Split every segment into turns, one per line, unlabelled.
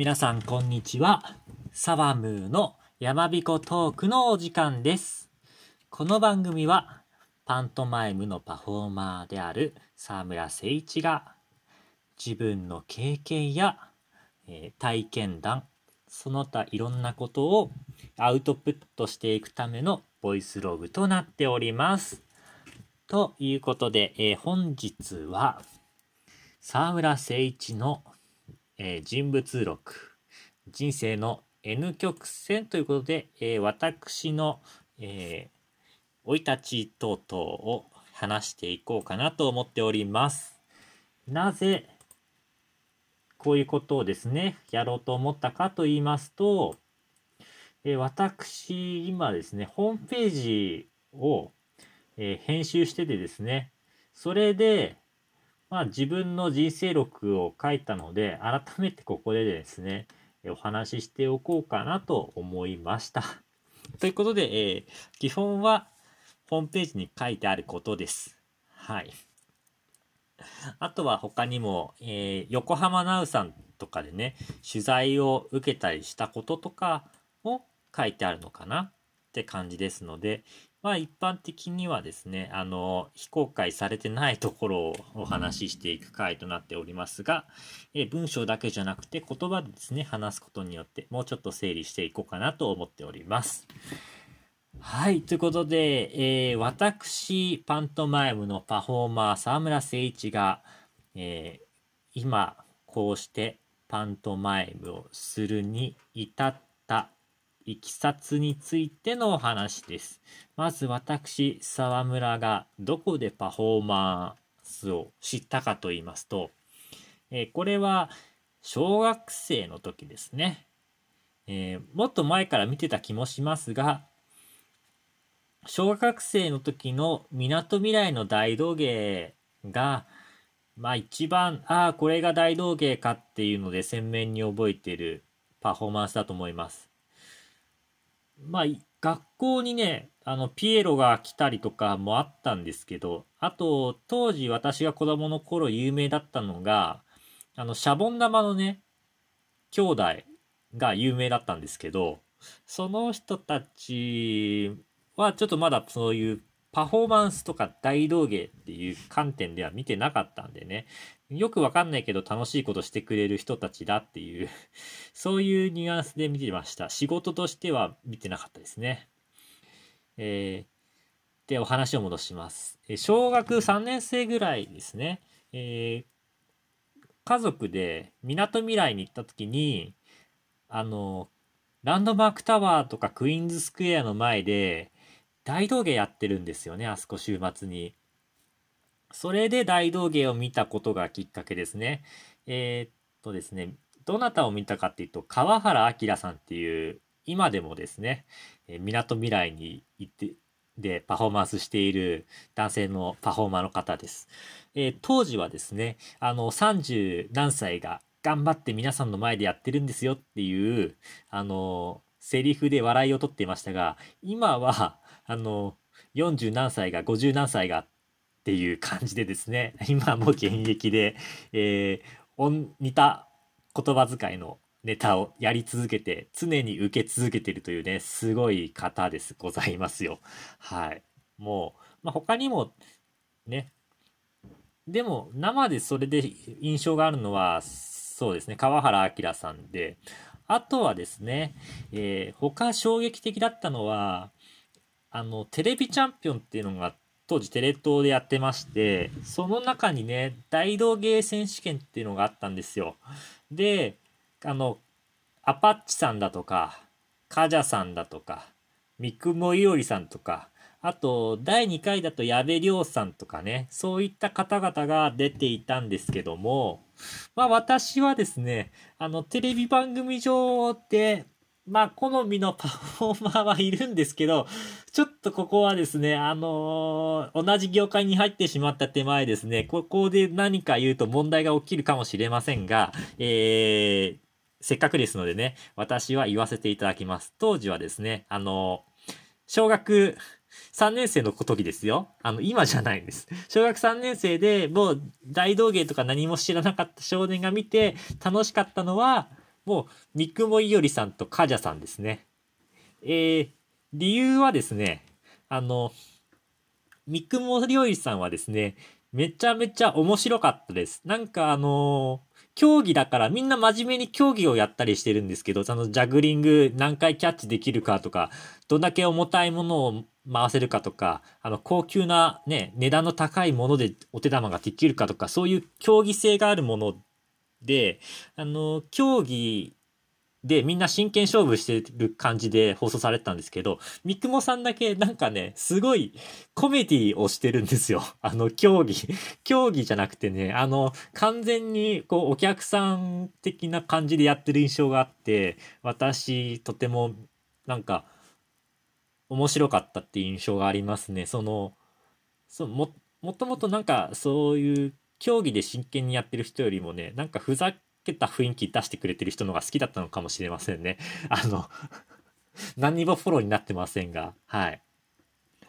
皆さんこんにちは。サワムーの山彦トークのお時間です。この番組はパントマイムのパフォーマーである沢村誠一が自分の経験や、えー体験談、その他いろんなことをアウトプットしていくためのボイスログとなっております。ということで、えー本日は沢村誠一のえー人物録人生の N 曲線ということで、えー私のえ生、い立ち等々を話していこうかなと思っております。なぜこういうことをですねやろうと思ったかと言いますと、えー私今ですねホームページを、え編集しててですねそれでまあ自分の人生録を書いたので、改めてここでですね、お話ししておこうかなと思いました。ということで、えー基本はホームページに書いてあることです。はい。あとは他にも、えー横浜ナウさんとかでね、取材を受けたりしたこととかも書いてあるのかなって感じですので、まあ一般的にはですね、あの、非公開されてないところをお話ししていく回となっておりますが、え文章だけじゃなくて言葉でですね、話すことによってもうちょっと整理していこうかなと思っております。はい。ということで、えー私、パントマイムのパフォーマー、沢村誠一が、えー今、こうしてパントマイムをするに至ったいきさつについてのお話です。まず私、沢村がどこでパフォーマンスを知ったかと言いますと、えーこれは小学生の時ですね。えーもっと前から見てた気もしますが、小学生の時のみなとみらいの大道芸が、まあ一番、ああ、これが大道芸かっていうので鮮明に覚えてるパフォーマンスだと思います。まあ、学校にね、あの、ピエロが来たりとかもあったんですけど、あと、当時私が子供の頃有名だったのが、あの、シャボン玉のね、兄弟が有名だったんですけど、その人たちはちょっとまだそういうパフォーマンスとか大道芸っていう観点では見てなかったんでね、よくわかんないけど楽しいことしてくれる人たちだっていう、そういうニュアンスで見てました。仕事としては見てなかったですね。えーで、お話を戻します。え小学3年生ぐらいですね。えー家族で港未来に行った時に、あの、ランドマークタワーとかクイーンズスクエアの前で大道芸やってるんですよね、あそこ週末に。それで大道芸を見たことがきっかけですね。えーっとですね、どなたを見たかっていうと、川原明さんっていう、今でもですね、えー、港未来に行って、で、パフォーマンスしている男性のパフォーマーの方です。えー当時はですね、あの、30何歳が頑張って皆さんの前でやってるんですよっていう、あの、セリフで笑いを取っていましたが、今は、あの、40何歳が50何歳がっていう感じでですね、今も現役で、えーおん似た言葉遣いのネタをやり続けて、常に受け続けてるというね、すごい方です、ございますよ。はい。もう、まあ、他にも、ね、でも、生でそれで印象があるのは、そうですね、川原明さんで、あとはですね、えー他衝撃的だったのは、あの、テレビチャンピオンっていうのがあっ当時テレ東でやってまして、その中にね、大道芸選手権っていうのがあったんですよ。で、あの、アパッチさんだとか、カジャさんだとか、三雲伊織さんとか、あと、第2回だと矢部亮さんとかね、そういった方々が出ていたんですけども、まあ私はですね、あの、テレビ番組上で、まあ好みのパフォーマーはいるんですけど、ちょっとここはですね、あのー同じ業界に入ってしまった手前ですね、ここで何か言うと問題が起きるかもしれませんが、えー、せっかくですのでね、私は言わせていただきます。当時はですね、あの小学3年生の時ですよ。あの、今じゃないんです。小学3年生でもう大道芸とか何も知らなかった少年が見て楽しかったのは、もう、三雲いよりさんとかじゃさんですね。えー、理由はですね、あの、三雲いよりさんはですね、めちゃめちゃ面白かったです。なんかあのー、競技だからみんな真面目に競技をやったりしてるんですけど、そのジャグリング何回キャッチできるかとか、どんだけ重たいものを回せるかとか、あの、高級なね、値段の高いものでお手玉ができるかとか、そういう競技性があるもので、あの、競技で、みんな真剣勝負してる感じで放送されてたんですけど、三雲さんだけなんかね、すごいコメディをしてるんですよ。あの、競技。競技じゃなくてね、あの、完全にこう、お客さん的な感じでやってる印象があって、私、とても、なんか、面白かったっていう印象がありますね。その、そも、もともとなんか、そういう競技で真剣にやってる人よりもね、なんかふざけた雰囲気出してくれてる人のが好きだったのかもしれませんね。あの何にもフォローになってませんが、はい。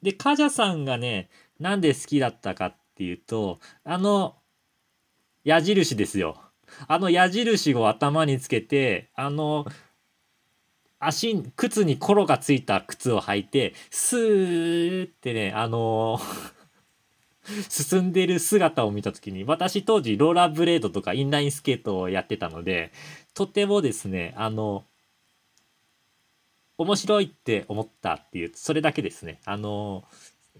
で、カジャさんがね、なんで好きだったかっていうと、あの、矢印ですよ。あの矢印を頭につけて、あの、足、靴にコロがついた靴を履いて、スーってね、あの 進んでる姿を見た時に、私当時ローラーブレードとかインラインスケートをやってたので、とてもですね、あの、面白いって思ったっていう、それだけですね。あの、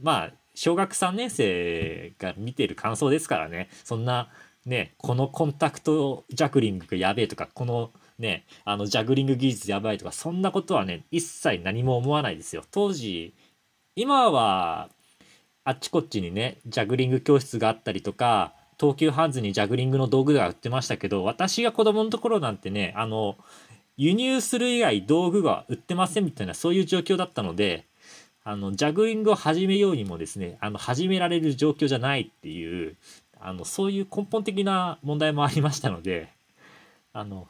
まあ、小学3年生が見てる感想ですからね、そんな、ね、このコンタクトジャグリングがやべえとか、このね、あのジャグリング技術やばいとか、そんなことはね、一切何も思わないですよ。当時、今はあっちこっちにね、ジャグリング教室があったりとか、東急ハンズにジャグリングの道具が売ってましたけど、私が子供のところなんてね、あの、輸入する以外道具が売ってませんみたいなそういう状況だったので、あの、ジャグリングを始めようにもですね、あの、始められる状況じゃないっていう、あの、そういう根本的な問題もありましたので、あの、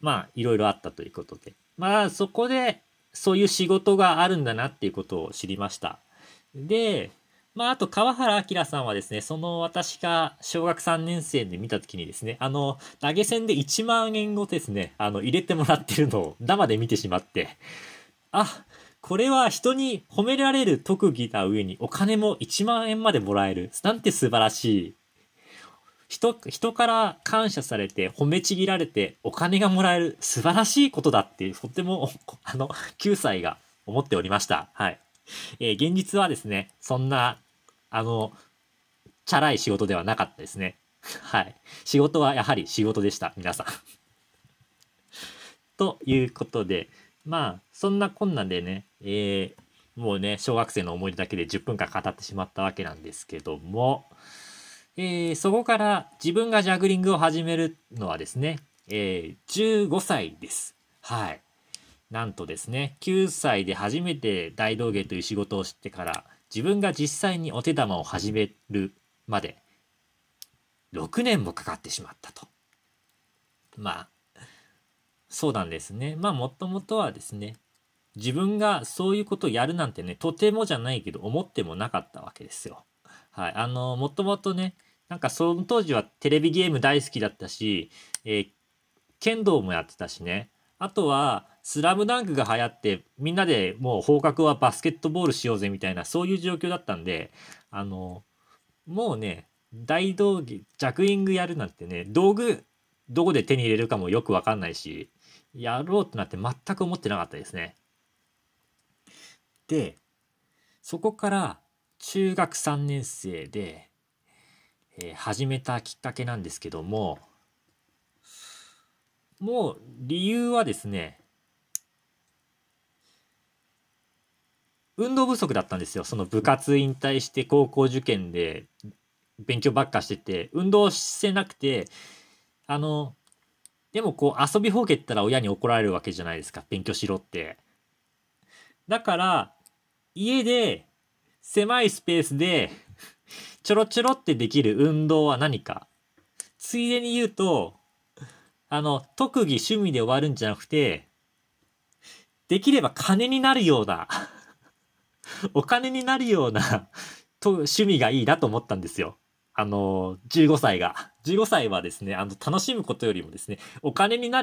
まあ、いろいろあったということで。まあ、そこで、そういう仕事があるんだなっていうことを知りました。で、まあ、あと、川原明さんはですね、その私が小学3年生で見たときにですね、あの、投げ銭で1万円をですね、あの、入れてもらってるのを生で見てしまって、あ、これは人に褒められる特技な上にお金も1万円までもらえる。なんて素晴らしい。人、人から感謝されて褒めちぎられてお金がもらえる素晴らしいことだっていう、とても、あの、9歳が思っておりました。はい。えー、現実はですね、そんな、あの、チャラい仕事ではなかったですね。はい。仕事はやはり仕事でした、皆さん ということで、まあ、そんなこんなでね、えー、もうね、小学生の思い出だけで10分間語ってしまったわけなんですけども、えー、そこから自分がジャグリングを始めるのはですね、えー、15歳です。はい。なんとですね、9歳で初めて大道芸という仕事を知ってから、自分が実際にお手玉を始めるまで、6年もかかってしまったと。まあ、そうなんですね。まあ、もともとはですね、自分がそういうことをやるなんてね、とてもじゃないけど、思ってもなかったわけですよ。はい。あの、もともとね、なんかその当時はテレビゲーム大好きだったし、えー、剣道もやってたしね。あとは、スラムダンクが流行って、みんなでもう放課後はバスケットボールしようぜみたいな、そういう状況だったんで、あの、もうね、大道芸、ジャグリングやるなんてね、道具、どこで手に入れるかもよくわかんないし、やろうってなって全く思ってなかったですね。で、そこから中学3年生で、えー、始めたきっかけなんですけども、もう理由はですね、運動不足だったんですよ。その部活引退して高校受験で勉強ばっかしてて、運動してなくて、あの、でもこう遊びほうけったら親に怒られるわけじゃないですか。勉強しろって。だから、家で狭いスペースでちょろちょろってできる運動は何か。ついでに言うと、あの、特技趣味で終わるんじゃなくて、できれば金になるような お金になるような と趣味がいいなと思ったんですよ。あの、15歳が。15歳はですね、あの、楽しむことよりもですね、お金になる